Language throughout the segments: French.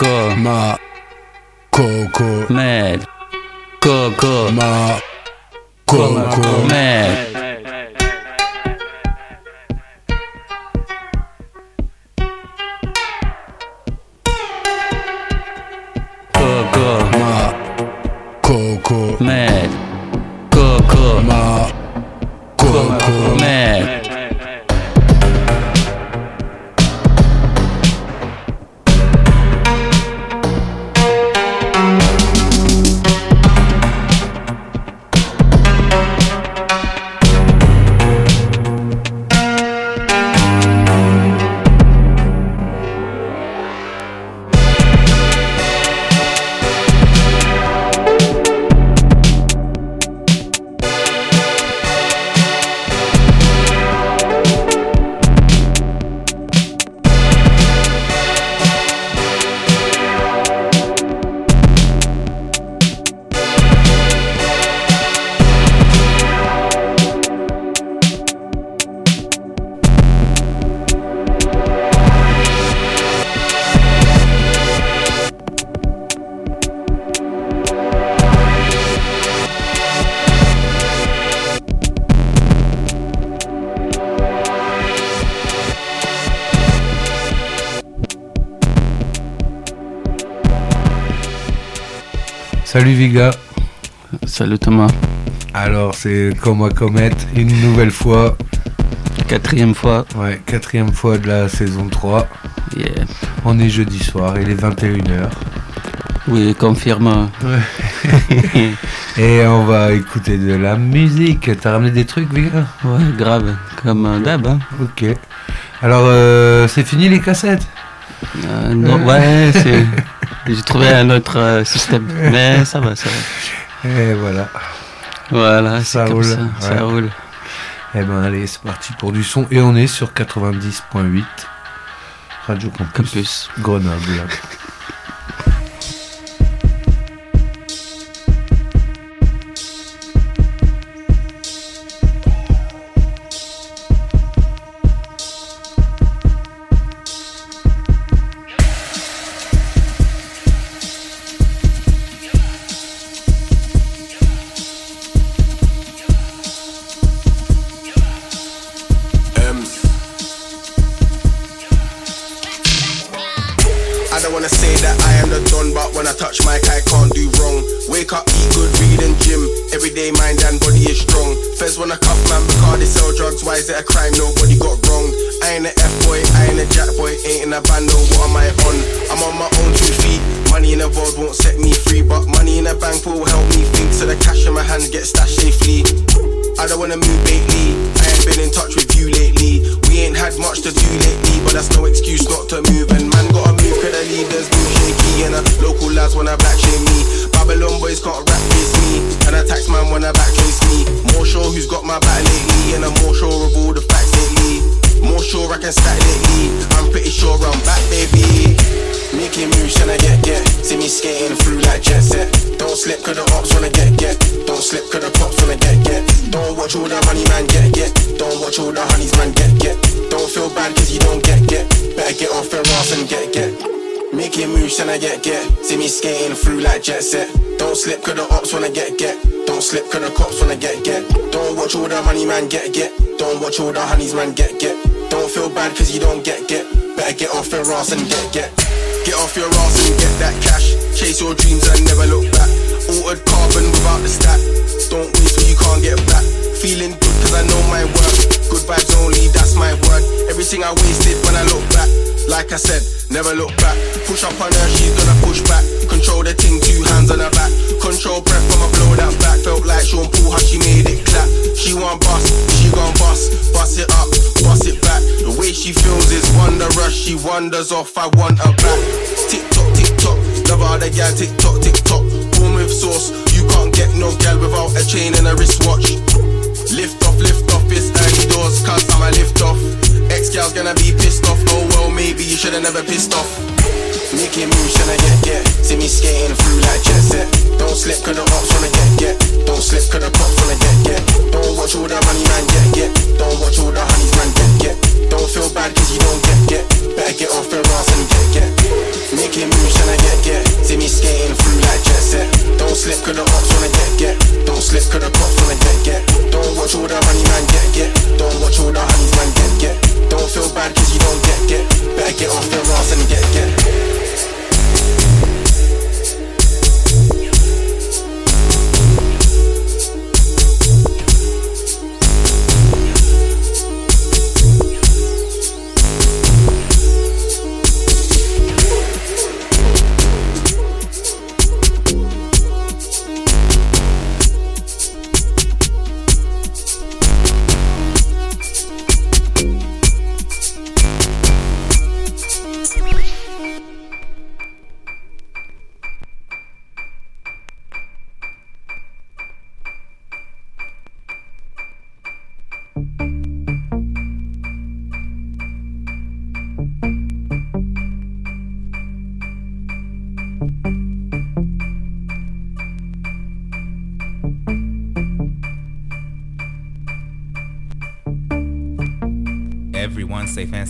Coco. Ma. Coco. Mad. Coco. Ma. Coco. Mad. Salut Viga. Salut Thomas. Alors c'est comme à Comet, une nouvelle fois. Quatrième fois. Ouais, quatrième fois de la saison 3. Yeah. On est jeudi soir, il est 21h. Oui, confirme. Et on va écouter de la musique. T'as ramené des trucs, Viga? Ouais, grave. Comme d'hab. Hein. Ok. Alors, euh, c'est fini les cassettes? Euh, non, ouais, c'est. J'ai trouvé un autre euh, système. Mais ça va, ça va. Et voilà. Voilà, Ça roule, ça. ouais. Ça roule. Eh ben allez, c'est parti pour du son. Et on est sur 90.8 Radio Campus, Campus. Grenoble. Ass and get get. Making moves and I get get. See me skating through like jet set. Don't slip cause the ops wanna get get. Don't slip cause the cops wanna get get. Don't watch all the money man get get. Don't watch all the honeys man get get. Don't feel bad cause you don't get get. Better get off your ass and get get. Get off your ass and get that cash. Chase your dreams and never look back. Altered carbon without the stack. Don't waste what you can't get back. Feeling good cause I know my worth. Good vibes only, that's my word. Everything I wasted when I look back. Like I said, never look back. Push up on her, she's gonna push back. Control the thing, two hands on her back. Control breath from a blow that back. Felt like Sean Paul, how she made it clap. She want bust, she gon' bust. Bust it up, bust it back. The way she feels is wondrous. She wanders off, I want her back. Tick tock, tick tock. Love all the gal, tick tock, tick tock. Born with sauce. You can't get no gal without a chain and a wristwatch. Lift off, lift cause I'm a lift off. Ex gal's gonna be pissed off, oh well, maybe you should've never pissed off. Making moves, tryna get, get. See me skating through like jet set. Don't slip, cause the ops wanna get, get. Don't slip, cause the cops wanna get, get. Don't watch all the money man get, get. Don't watch all the honeys man get, get. Don't feel bad cause you don't get, get. Better get off your ass and get, get. Nicky moves, tryna get get. See me skating through like jet set. Don't slip, cause the ops wanna get get. Don't slip, cause the cops wanna get get. Don't watch all the money man get get. Don't watch all the honey man get get. Don't feel bad cause you don't get get. Better get off your ass and get get.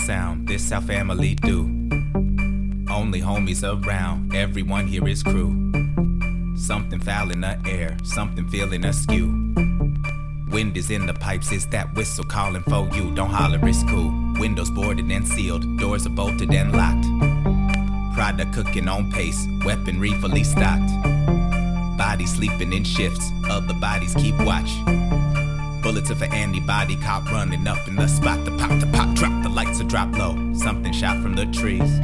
Sound. This our family do. Only homies around, everyone here is crew. Something foul in the air, something feeling askew. Wind is in the pipes, it's that whistle calling for you. Don't holler, it's cool. Windows boarded and sealed, doors are bolted and locked. Product cooking on pace, weaponry fully stocked. Bodies sleeping in shifts, other bodies keep watch. Bullets of an antibody cop running up in the spot. The pop, the pop, drop, the lights are drop low. Something shot from the trees.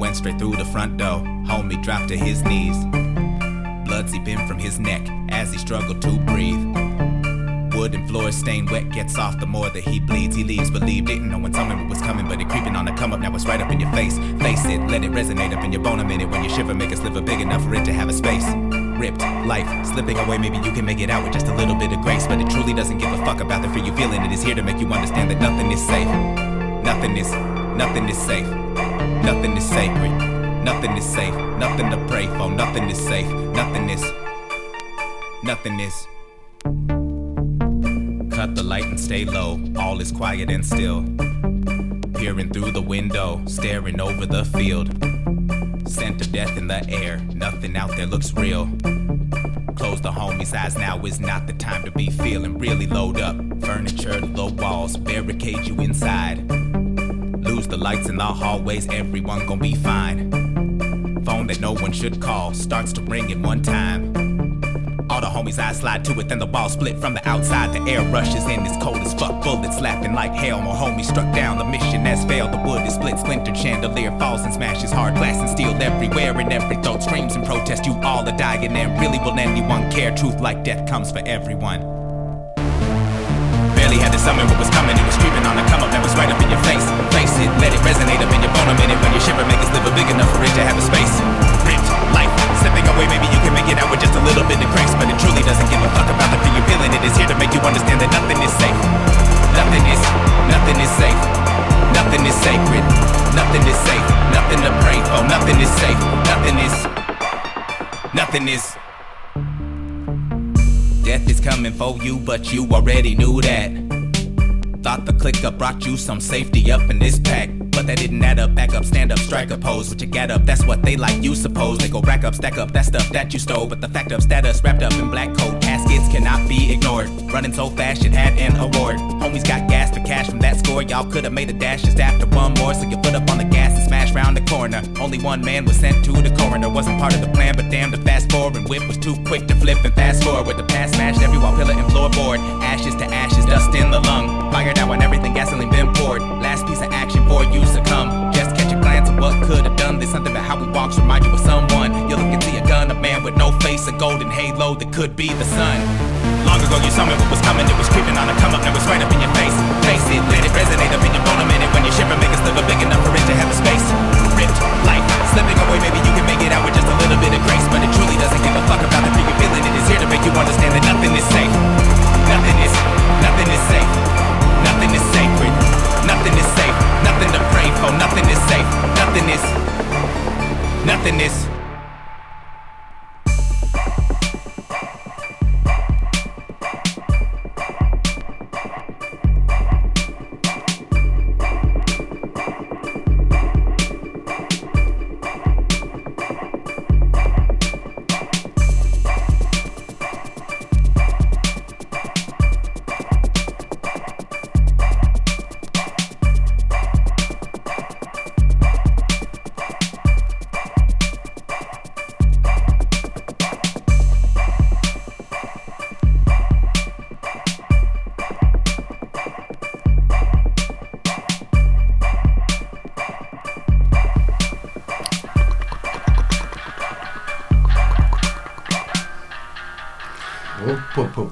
Went straight through the front door. Homie dropped to his knees. Blood seeping from his neck as he struggled to breathe. Wooden floor stained wet, gets off the more that he bleeds. He leaves, believe didn't know when something was coming, but it creeping on the come up. Now it's right up in your face. Face it, let it resonate up in your bone a minute. When you shiver, make a sliver big enough for it to have a space. Ripped, life slipping away, maybe you can make it out with just a little bit of grace. But it truly doesn't give a fuck about the fear you feeling. It is here to make you understand that nothing is safe. Nothing is, nothing is safe. Nothing is sacred. Nothing is safe. Nothing to pray for. Nothing is safe. Nothing is. Nothing is. Cut the light and stay low. All is quiet and still. Peering through the window, staring over the field. Scent of death in the air. Nothing out there looks real. Close the homie's eyes. Now is not the time to be feeling. Really load up. Furniture, low walls, barricade you inside. Lose the lights in the hallways, everyone gon' be fine. Phone that no one should call starts to ring in one time. Homies' eyes slide to it, then the ball split from the outside. The air rushes in, it's cold as fuck. Bullets laughing like hell. More homies struck down, the mission has failed. The wood is split, splintered, chandelier falls and smashes. Hard glass and steel everywhere, and every throat screams in protest. You all are dying, and really will anyone care? Truth like death comes for everyone. Barely had to summon what was coming, it was creeping on the come up that was right up in your face. Face it, let it resonate up in your bone a minute when you shiver, make it sliver big enough for it to have a space. Life, slipping away, maybe you can make it out with just a little bit of grace, but it truly doesn't give a fuck about the fear you're feeling. It is here to make you understand that nothing is safe. Nothing is, nothing is safe. Nothing is sacred. Nothing is safe. Nothing to pray for. Nothing is safe. Nothing is, nothing is. Death is coming for you, but you already knew that. Thought the clicker brought you some safety up in this pack. But that didn't add up, back up, stand up, strike a pose. What you get up, that's what they like, you suppose. They go rack up, stack up, that stuff that you stole. But the fact of status wrapped up in black coat caskets cannot be ignored. Running so fast, it had an award. Homies got gas for cash from that score. Y'all could've made a dash just after one more. So you put up on the gas and round the corner. Only one man was sent to the coroner. Wasn't part of the plan, but damn, the fast forward whip was too quick to flip and fast forward. With the past smashed every wall, pillar, and floorboard. Ashes to ashes, dust in the lung. Fired out when everything gasoline been poured. Last piece of action for you succumb. Just catch a glance of what could have done. this. something about how we walks remind you of someone. You look into your gun, a man with no face, a golden halo that could be the sun. Long ago you summoned what was coming, it was creeping on a come up, now it's right up in your face. Face it, let it resonate up in your bone a minute when you shiver, make a sliver big enough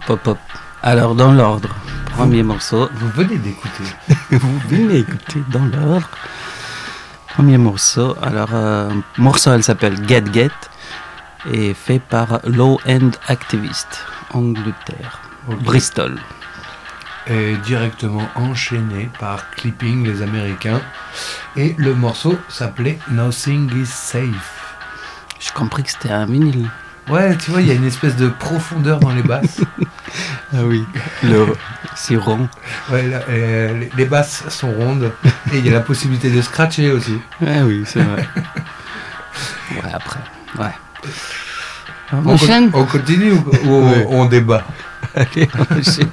hop, hop. Alors, dans l'ordre, premier morceau. Vous venez d'écouter. Vous venez écouter dans l'ordre. Premier morceau. Alors, euh, morceau, elle s'appelle Get Get et fait par Low End Activist, Angleterre. Bristol. est directement enchaîné par Clipping, les Américains. Et le morceau s'appelait Nothing is Safe. J'ai compris que c'était un vinyle. Ouais, tu vois, il y a une espèce de profondeur dans les basses. Ah oui, le, c'est rond. Ouais, euh, les, basses sont rondes et il y a la possibilité de scratcher aussi. Ah oui, c'est vrai. ouais, après, ouais. On On, enchaîne? con- on continue ou, ou on- Ouais. on débat? Allez, on enchaîne.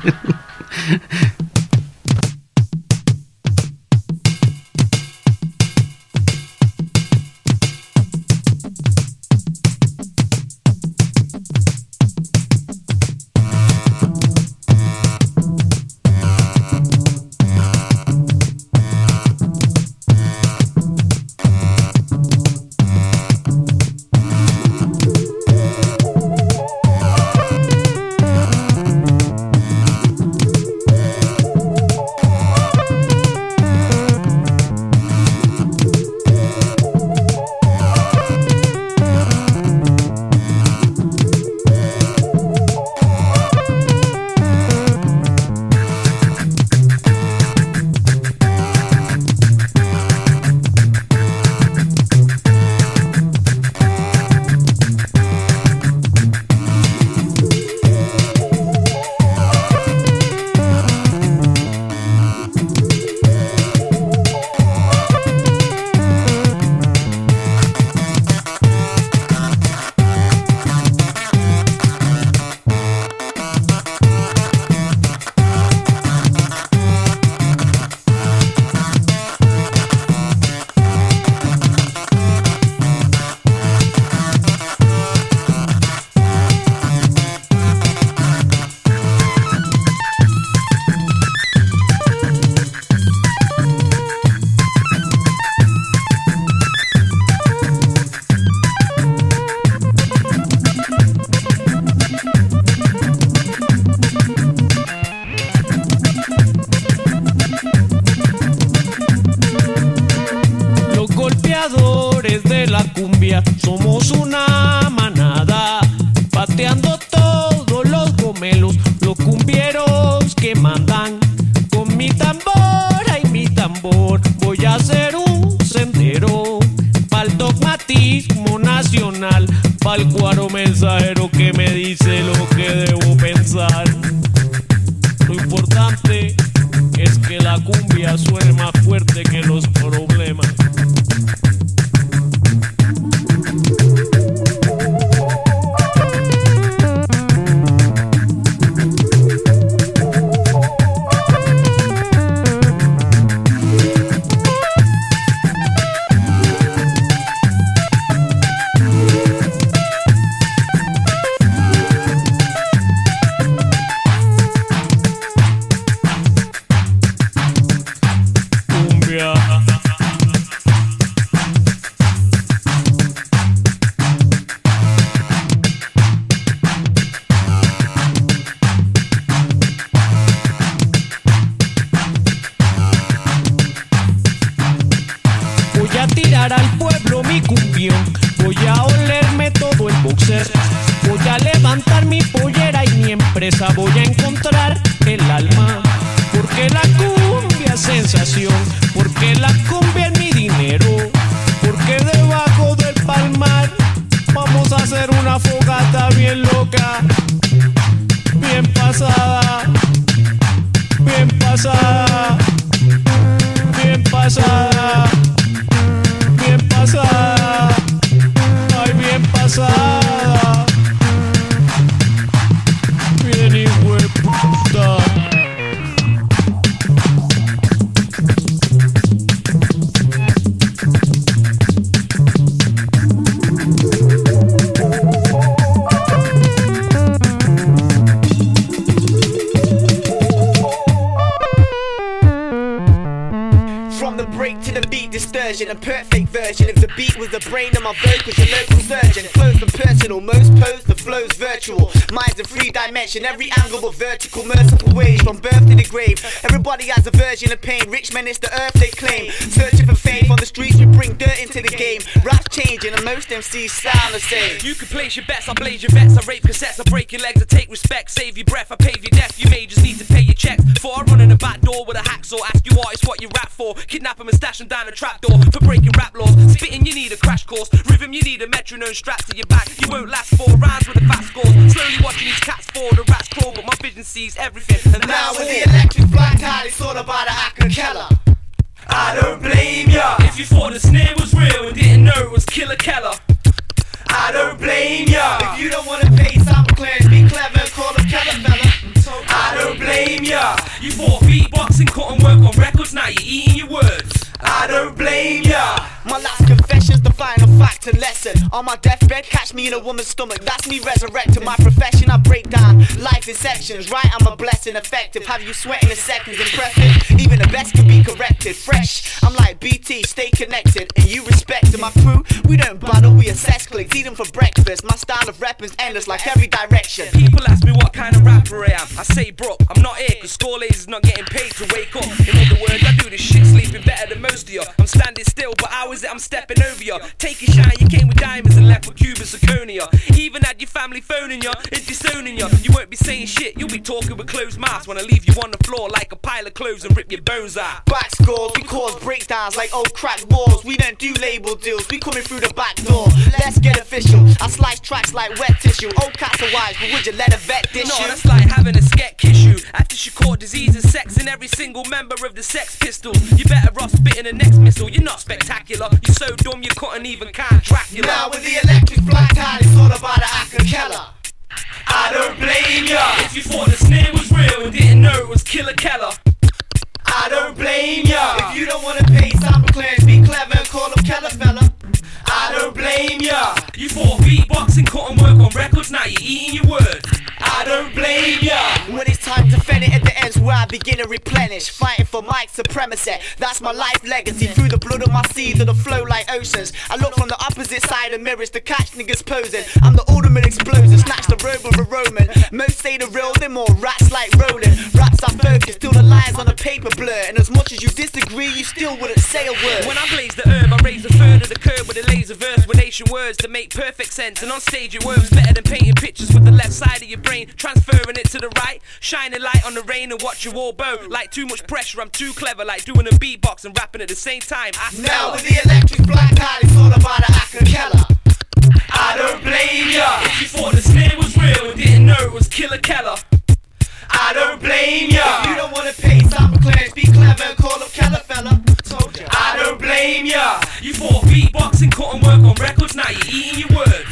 A perfect version. of beat was the brain of my vocals, your local surgeon. Close and personal, most pose, the flow's virtual. Minds in three dimension, every angle but vertical, merciful ways from birth to the grave. Everybody has a version of pain. Rich men, it's the earth they claim. Searching for fame on the streets, we bring dirt into the game. Rap's changing, and most MCs sound the same. You can place your bets, I blaze your bets, I rape cassettes, I break your legs, I take respect, save your breath, I pave your death. You may just need to pay your checks. Before I run in the back door with a hacksaw, ask you artists what you rap for. Kidnap 'em and stash 'em down the trap door. for breaking rap laws. Spitting, you need a crash course. Rhythm, you need a metronome strapped to your back. You won't last four rounds with a fast score. Slowly watching these cats fall, the rats crawl, but my vision sees everything. And Now with the electric black tide, it's all about a acapella. I don't blame ya. If you thought the snare was real and didn't know it was Killer Keller. I don't blame ya. If you don't wanna pay sample claims, be clever and call a Keller fella. I don't blame ya. You thought beatboxing couldn't work on records, now you're eating your words. I don't blame ya. My last confession's the final fact and lesson. On my deathbed, catch me in a woman's stomach. That's me resurrecting my profession. I break down life in sections. Right, I'm a blessing, effective. Have you sweating in seconds, impressive. Even the best can be corrected. Fresh, I'm like BT, stay connected. And you respect my crew. We don't battle, we assess clicks. Eat them for breakfast. My style of rapping's endless, like every direction. People ask me what kind of rapper I am. I say, bro, I'm not here, cause score is not getting paid to wake up. In other words, I do this shit sleeping better than most of you. I'm standing still, but how is it I'm stepping over you? Take your shine, you came with diamonds and left with Cuban zirconia. Even had your family phoning you, it's disowning you. You won't be saying shit, you'll be talking with closed mouths when I leave you on the floor like a pile of clothes and rip your bones out. Back scores, we cause breakdowns like old crack walls. We don't do label deals, we coming through the back door. Let's get official. I slice tracks like wet tissue. Old cats are wise, but would you let a vet dish No, you? that's like having a scat issue. After she caught disease and sex in every single member of the Sex Pistols. You better off spitting the next missile. You're not spectacular. You're so dumb you couldn't even count Dracula. Now with the electric black tide, it's all about a acapella. I don't blame ya. If you thought the snare was real and didn't know it was Killer Keller. I don't blame ya. If you don't wanna pay claims, be clever and call up Keller fella. I don't blame ya. You fought beatboxing couldn't work on records, now you're eating your words. I don't blame ya. When it's time to fend it at the ends where I begin to replenish. Fighting for mic supremacy. That's my life legacy. Through the blood of my seeds of the flow like oceans. I look from the opposite side of mirrors to catch niggas posing. I'm the ultimate explosion. Snatch the robe of a Roman. Most say the real, they're more rats like rolling. Raps are focused till the lines on the paper blur. And as much as you disagree, you still wouldn't say a word. When I blaze the herb, I raise the third of the curb with a laser verse with Asian words that make perfect sense. And on stage it works better than painting pictures with the left side of your brain, transferring it to the right, shining light on the rain and watch you all bow. Like too much pressure, I'm too clever, like doing a beatbox and rapping at the same time. I Now with the electric black tide, it's all about a acapella. I don't blame ya. If you thought the snare was real and didn't know it was Killer Keller. I don't blame ya. If you don't wanna pay sample claims, be clever and call up Keller fella. Told ya. I don't blame ya. You thought beatboxing couldn't work on records, now you're eating your words.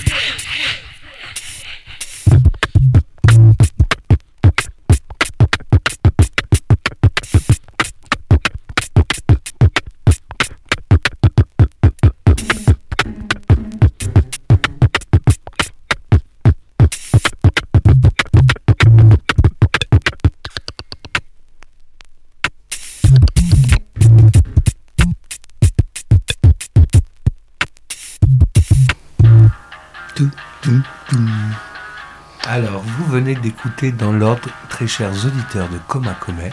Venez d'écouter dans l'ordre, très chers auditeurs de Coma Comet,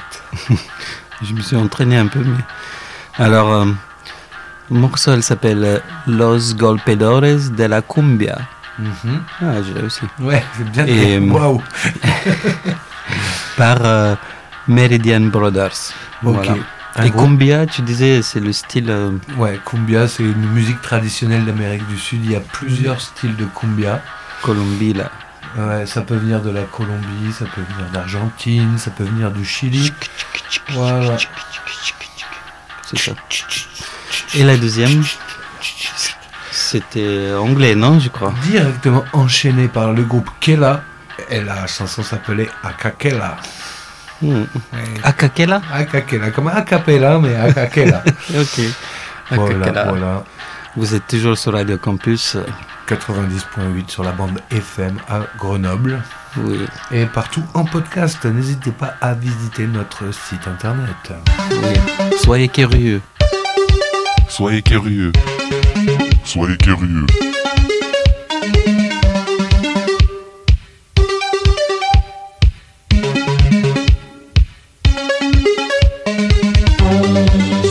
Je me suis entraîné un peu, mais. Alors, euh, le morceau, elle s'appelle euh, Los Golpedores de la Cumbia. Mhm. Ah, j'ai réussi. Ouais, c'est bien. Et, euh, Waouh. Par euh, Meridian Brothers. Ok. Voilà. Et gros- Cumbia, tu disais, c'est le style. euh, Ouais, cumbia, c'est une musique traditionnelle d'Amérique du Sud. Il y a plusieurs styles de cumbia. Colombie, là. Ouais, ça peut venir de la Colombie, ça peut venir d'Argentine, ça peut venir du Chili. Voilà. C'est ça. Et la deuxième, c'était anglais, non, je crois. Directement enchaîné par le groupe Kela. Et la chanson s'appelait Akakela. Hmm. Ouais. Akakela Akakela, comme Acapella, mais Akakela. Ok. voilà, Akakela. voilà. Vous êtes toujours sur Radio Campus. 90.8 sur la bande FM à Grenoble. Oui. Et partout en podcast, n'hésitez pas à visiter notre site internet. oui. Soyez curieux. Soyez curieux. Soyez curieux.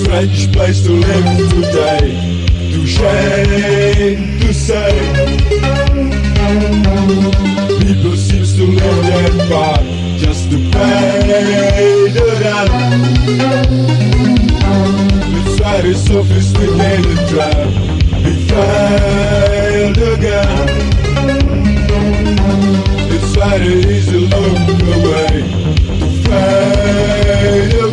Strange place to live today. Shame to say. People seems to live their part just to pay the rent. We try very sophisticated trap. He failed again. It's very easy look away to fade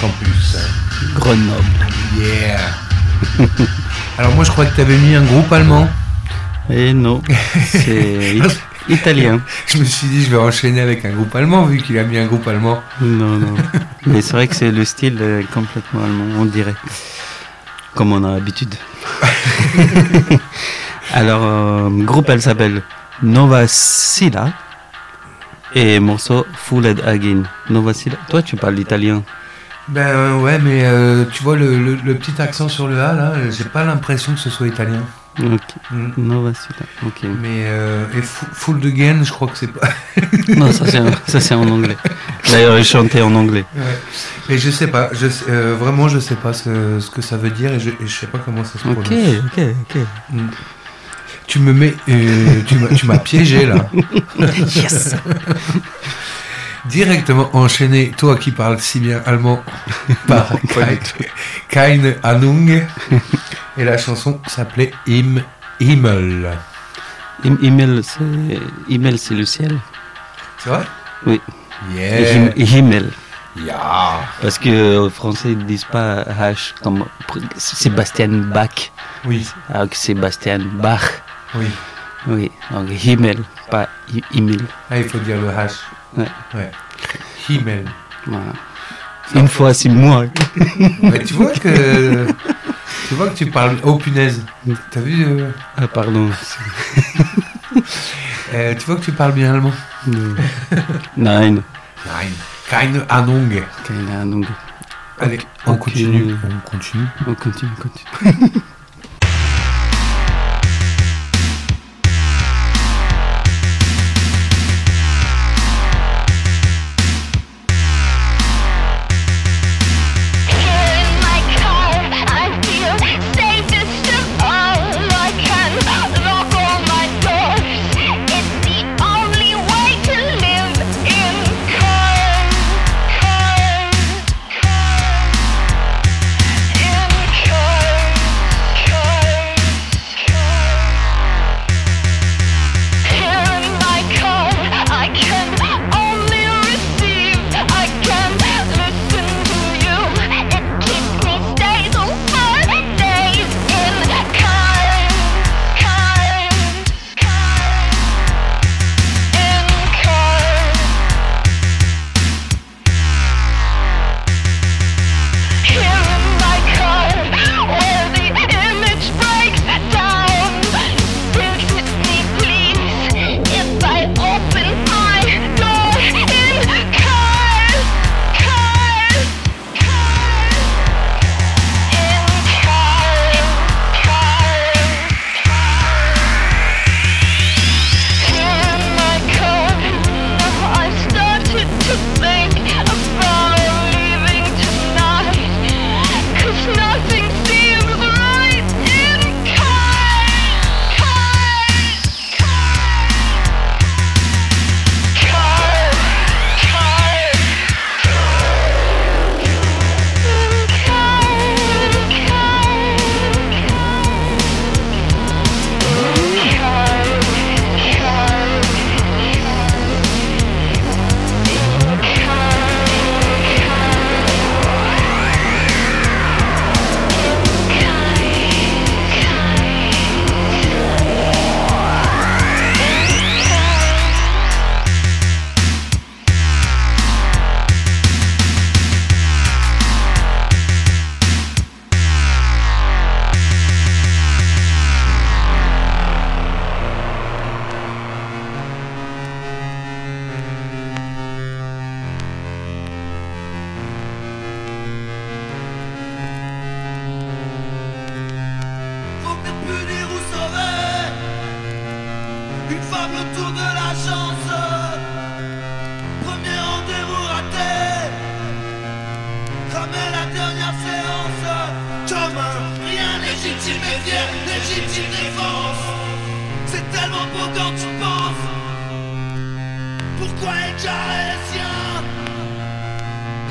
Campus. Grenoble. Yeah. Alors moi je crois que tu avais mis un groupe allemand. Et non, c'est it- italien. Je me suis dit je vais enchaîner avec un groupe allemand vu qu'il a mis un groupe allemand. Non, non. Mais c'est vrai que c'est le style euh, complètement allemand, on dirait. Comme on a l'habitude. Alors, euh, groupe, elle s'appelle Nova Silla. Et morceau Fulled Again. Nova Silla. Toi, tu parles italien. Ben euh, ouais mais euh, tu vois le, le- le petit accent sur le A là, j'ai pas l'impression que ce soit italien. Ok. Mm. Nova Silla. Ok. Mais euh, et Fu- Full de Gain, je crois que c'est pas. Non, ça c'est en- ça, c'est en anglais. D'ailleurs, il chantait en anglais. Ouais. Et je sais pas, je sais- euh, vraiment je sais pas ce, ce que ça veut dire et je, et je sais pas comment ça se Ok, prononce. ok, ok. Tu me mets, euh, tu m'as- tu m'as piégé là. Yes. Directement enchaîné, toi qui parles si bien allemand, par Kein- Keine Ahnung. Et la chanson s'appelait Im Himmel. Im- Himmel, c'est Himmel, c'est le ciel. C'est vrai? Oui. Yeah. Him- Himmel. Yeah. Parce que aux Français ils disent pas H comme Sébastien Bach. Oui. Alors que Sébastien Bach. Oui. Oui. Donc Himmel, pas Hi- Himmel. Ah, il faut dire le H. Ouais. Ouais. Himmel. Voilà. Une fois six mois. Ouais, tu vois que tu vois que tu parles. Oh punaise. T'as vu euh, Ah pardon. euh, Tu vois que tu parles bien allemand. Nein. Nein. Keine Ahnung. Keine Ahnung. Allez, on continue. On continue. On continue, on continue.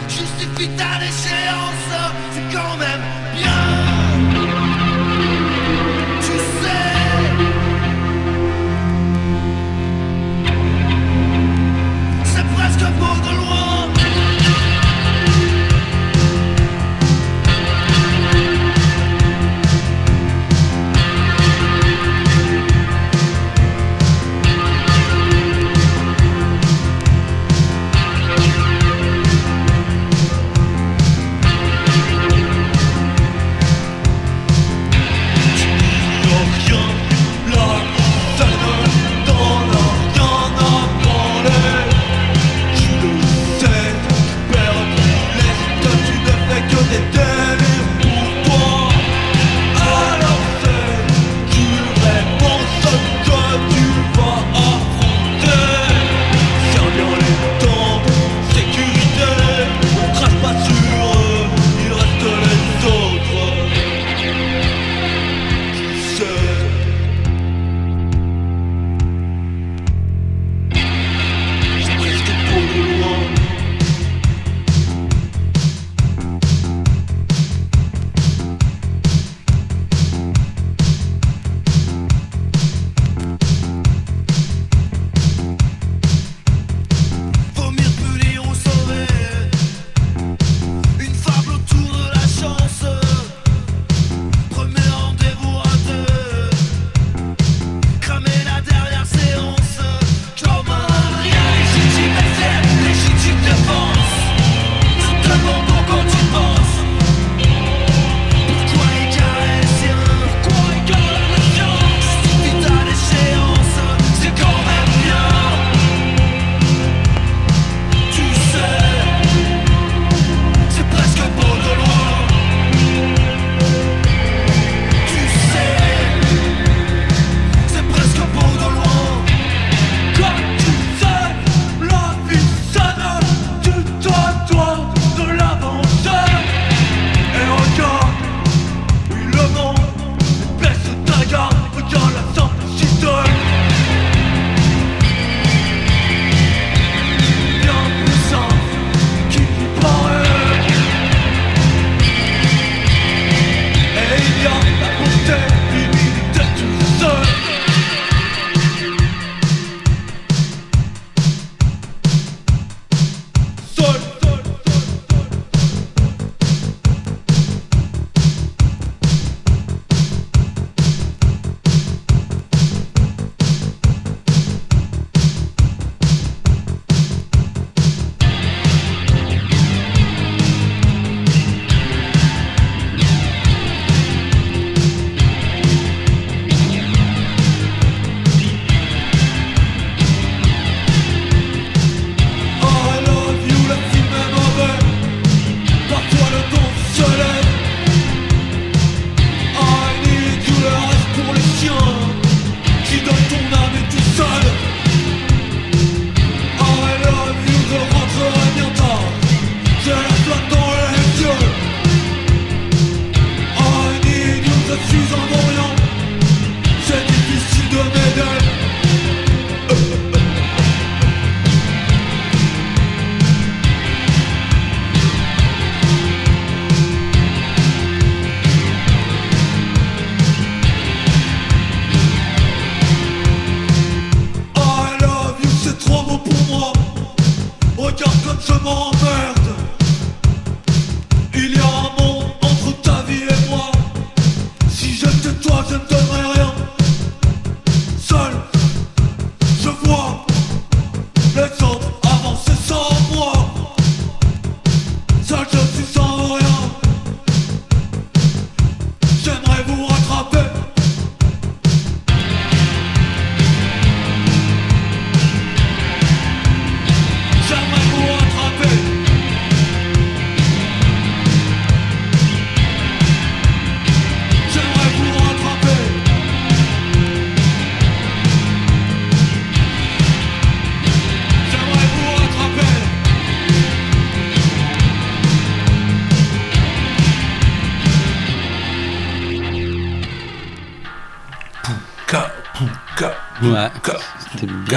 Justifie ta déchéance C'est quand même bien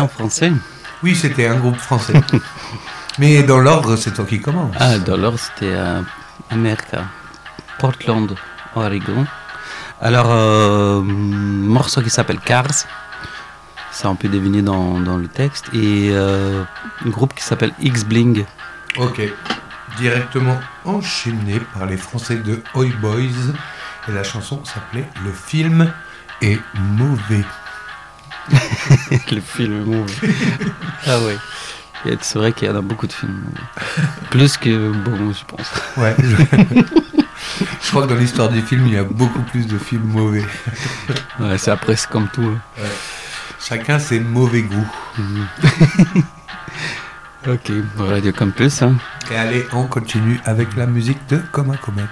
français. Oui, c'était un groupe français. Mais dans l'ordre, c'est toi qui commence. Ah, dans l'ordre, c'était euh, America, Portland, Oregon. Alors, euh, morceau qui s'appelle Cars, ça on peut deviner dans, dans le texte, et euh, un groupe qui s'appelle X-Bling. Ok. Directement enchaîné par les Français de Oi Boys. Et la chanson s'appelait Le film est mauvais. Le film mauvais. ah ouais. Et C'est vrai qu'il y en a beaucoup de films. mauvais. Plus que bon, je pense. Ouais. Je, je crois que dans l'histoire des films, il y a beaucoup plus de films mauvais. Ouais, c'est après, c'est comme tout. hein. Ouais. Chacun ses mauvais goûts. Ok, Radio Campus. Hein. Et allez, on continue avec la musique de Comme un comète.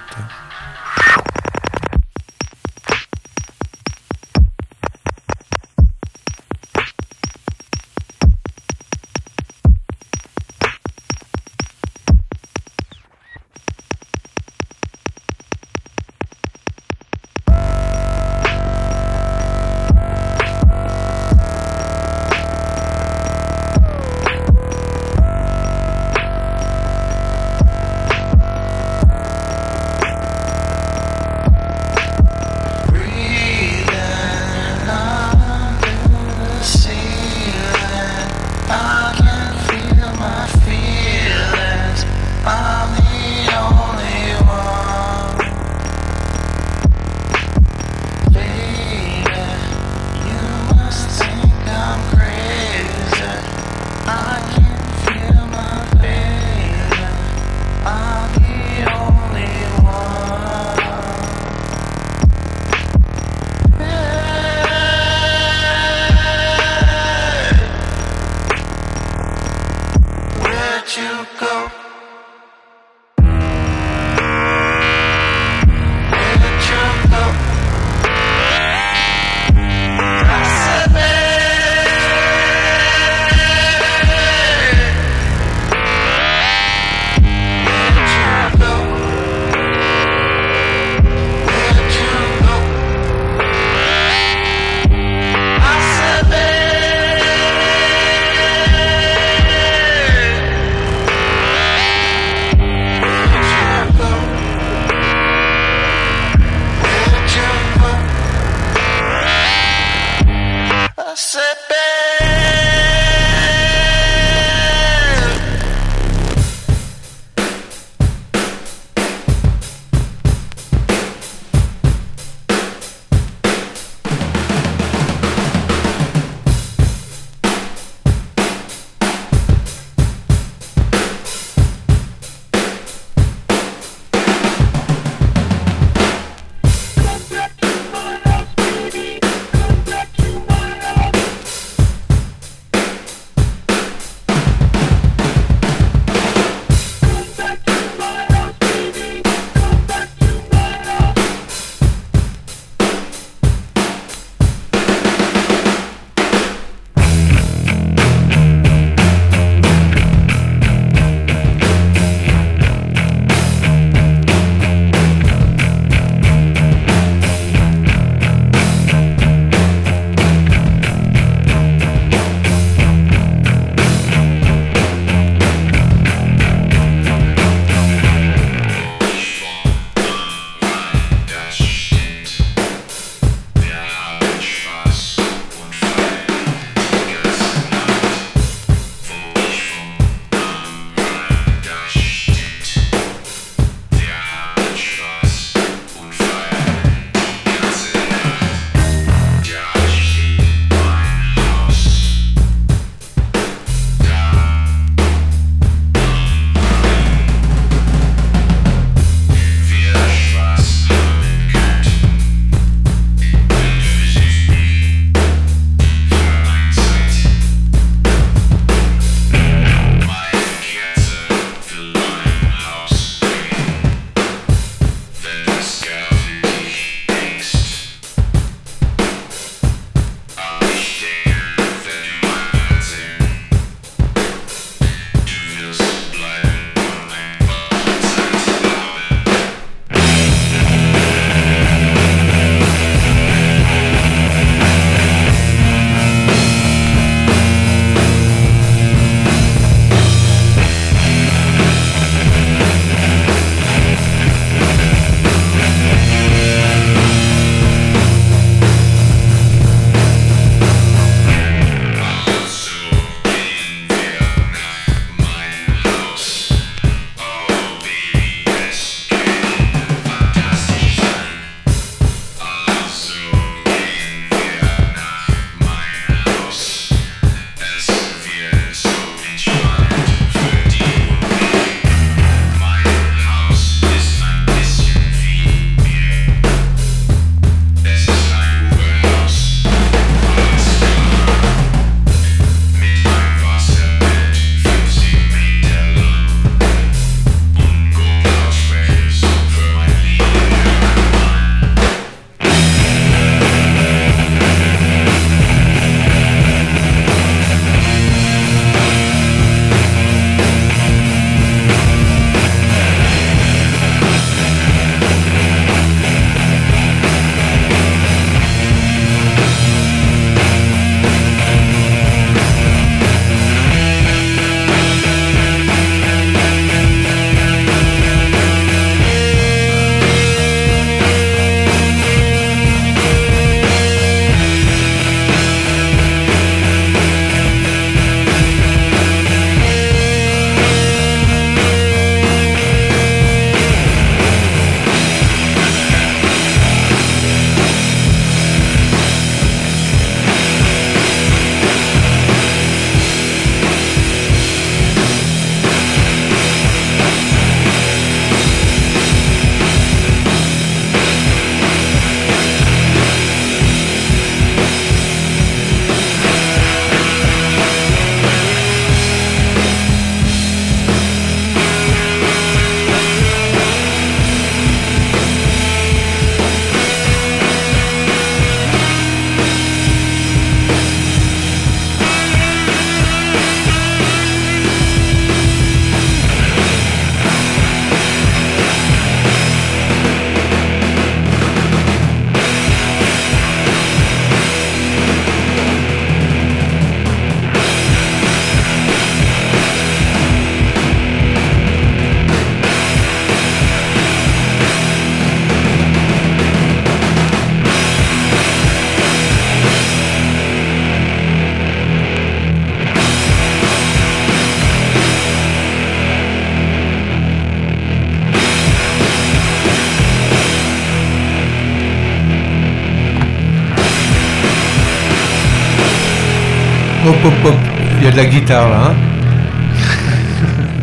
Guitare là. Hein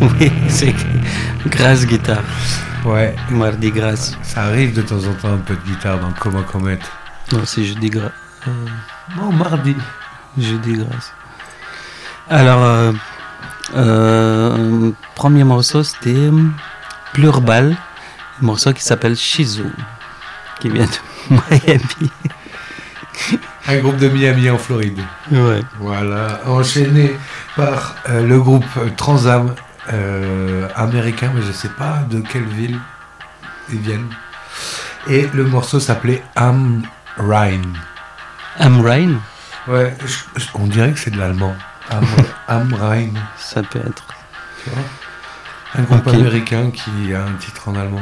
Oui, c'est grasse guitare. ouais. Mardi gras. Ça arrive de temps en temps un peu de guitare dans Coma Comet. Non, c'est jeudi gras. Euh, Non, mardi. jeudi gras. Alors, euh, euh, premier morceau, c'était Plurbal, un morceau qui s'appelle Shizu, qui vient de Miami. Un groupe de Miami en Floride. Ouais. Voilà, enchaîné par euh, le groupe Transam euh, américain, mais je sais pas de quelle ville ils viennent. Et le morceau s'appelait Am Rhein. Am Rhein, Ouais, je- je- on dirait que c'est de l'allemand. Am, Am Rhein, ça peut être. tu vois? Un groupe américain qui a un titre en allemand.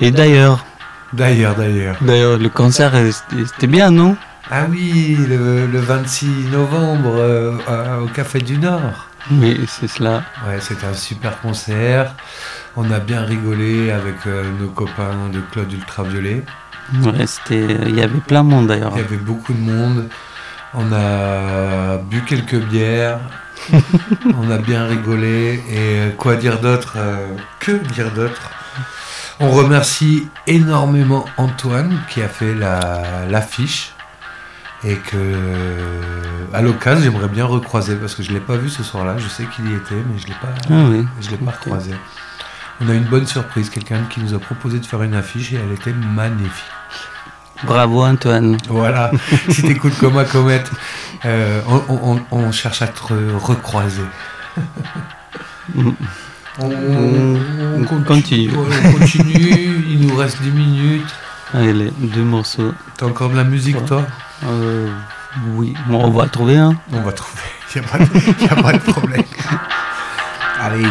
Et d'ailleurs, D'ailleurs, d'ailleurs. d'ailleurs, le concert, euh, c'était bien, non? Ah oui, le, le 26 novembre euh, au Café du Nord. Oui, c'est cela. Ouais, c'était un super concert. On a bien rigolé avec euh, nos copains de Claude Ultraviolet. Ouais, c'était, il y avait plein de monde d'ailleurs. Il y avait beaucoup de monde. On a bu quelques bières. on a bien rigolé. Et quoi dire d'autre? Que dire d'autre? On remercie énormément Antoine qui a fait la- l'affiche. et que, à l'occasion, j'aimerais bien recroiser parce que je ne l'ai pas vu ce soir-là. Je sais qu'il y était, mais je ne l'ai pas, Ah oui. je l'ai pas recroisé. On a une bonne surprise, quelqu'un qui nous a proposé de faire une affiche et elle était magnifique. Bravo Antoine. Voilà, si t'écoutes comme à comète, euh, on, on- on- on cherche à te re- recroiser. Mm. On, On continue. on continue, il nous reste 10 minutes. Allez, deux morceaux. T'as encore de la musique, toi Euh, oui, bon, on va trouver un. On va trouver, il n'y a, a pas de problème. Allez.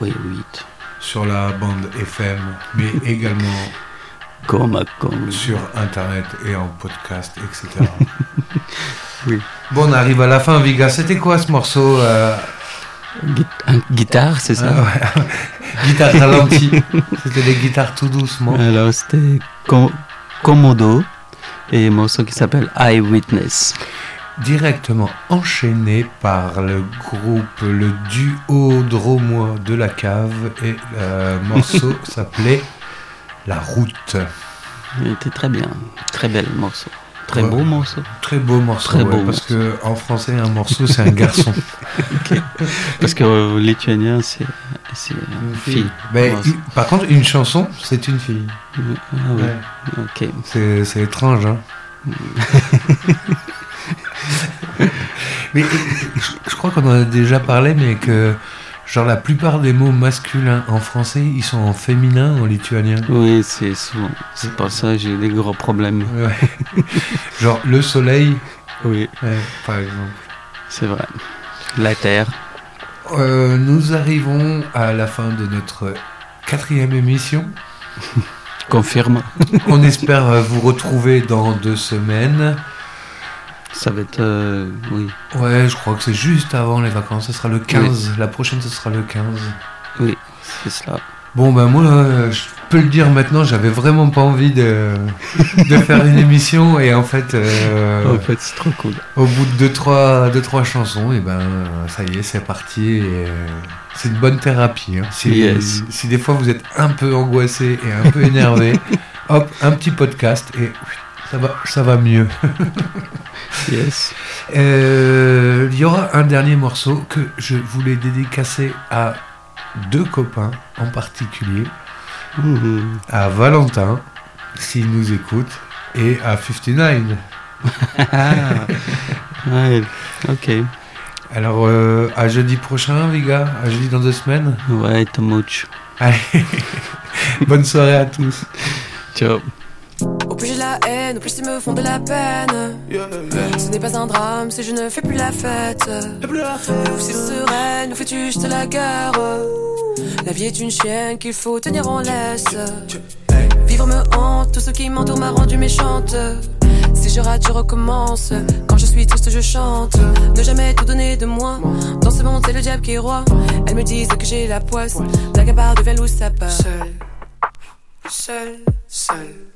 Oui, 8. sur la bande FM, mais également Comme sur internet et en podcast, etc. Oui. Bon, on arrive à la fin, Viga. C'était quoi ce morceau euh, un guitare, c'est ça? Ah ouais. Guitare ralentie. C'était des guitares tout doucement. Alors, c'était Com- Komodo et un morceau qui s'appelle Eyewitness. Directement enchaîné par le groupe, le duo dromois de la cave. Et le morceau s'appelait La route. Il était très bien. Très bel morceau. Très Ouais. beau morceau. Très beau morceau. Très ouais, beau parce que en français, un morceau, c'est un garçon. Parce que euh, lituanien, c'est une fille. Mais il- par contre, une chanson, c'est une fille. c'est- Ah. Ouais. Ok. C'est étrange, hein. mais je, je crois qu'on en a déjà parlé, mais que genre la plupart des mots masculins en français, ils sont en féminin en lituanien. Oui, c'est souvent. C'est pour ça que j'ai des gros problèmes. Ouais. genre le soleil, Oui, ouais, par exemple. c'est vrai. La terre. Euh, nous arrivons à la fin de notre quatrième émission. Confirme. On espère vous retrouver dans deux semaines. Ça va être. euh, oui. Ouais, je crois que c'est juste avant les vacances. Ce sera le 15. La prochaine, ce sera le 15. Oui, c'est cela. Bon, ben moi, euh, je peux le dire maintenant, j'avais vraiment pas envie de, de faire une émission. Et en fait, euh, En fait, c'est trop cool. au bout de 2-3 deux, trois, deux, trois chansons, et ben ça y est, c'est parti. Et, euh, c'est une bonne thérapie. hein. Si, Yes. si des fois vous êtes un peu angoissé et un peu énervé, hop, un petit podcast et ça va, ça va mieux. Yes. Euh, Il y aura un dernier morceau que je voulais dédicacer à deux copains en particulier, à Valentin, s'il nous écoute, et à 59. Ah. Ouais, ok. Alors, euh, à jeudi prochain, les gars, à jeudi dans deux semaines. Ouais, much. Allez, bonne soirée à tous. Ciao. Au plus j'ai la haine, au plus ils me font de la peine. Ce n'est pas un drame si je ne fais plus la fête. Ou si sereine, nous fais-tu juste la guerre. La vie est une chienne qu'il faut tenir en laisse. Vivre me hante, tout ce qui m'entoure m'a rendu méchante. Si je rate, je recommence. Quand je suis triste, je chante. Ne jamais tout donner de moi. Dans ce monde, c'est le diable qui est roi. Elles me disent que j'ai la poisse. À part devient loup, ça part. Seul, seul, seul.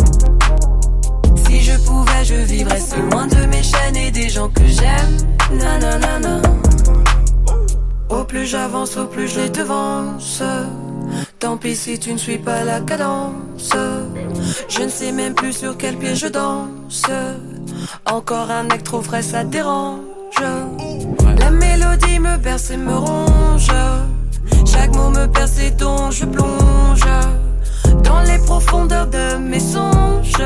Pouvais, je vivrais seul loin de mes chaînes et des gens que j'aime. Na, na, na, na. Au plus j'avance, au plus je les devance. Tant pis si tu ne suis pas la cadence. Je ne sais même plus sur quel pied je danse. Encore un acte trop frais, ça dérange. La mélodie me berce et me ronge. Chaque mot me perce et dont je plonge. Dans les profondeurs de mes songes.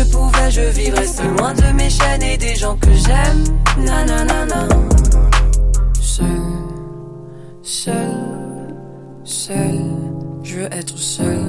Je pouvais, je vivrais seul loin de mes chaînes et des gens que j'aime. Na, na, na, na. Seul, seul, seul, je veux être seul.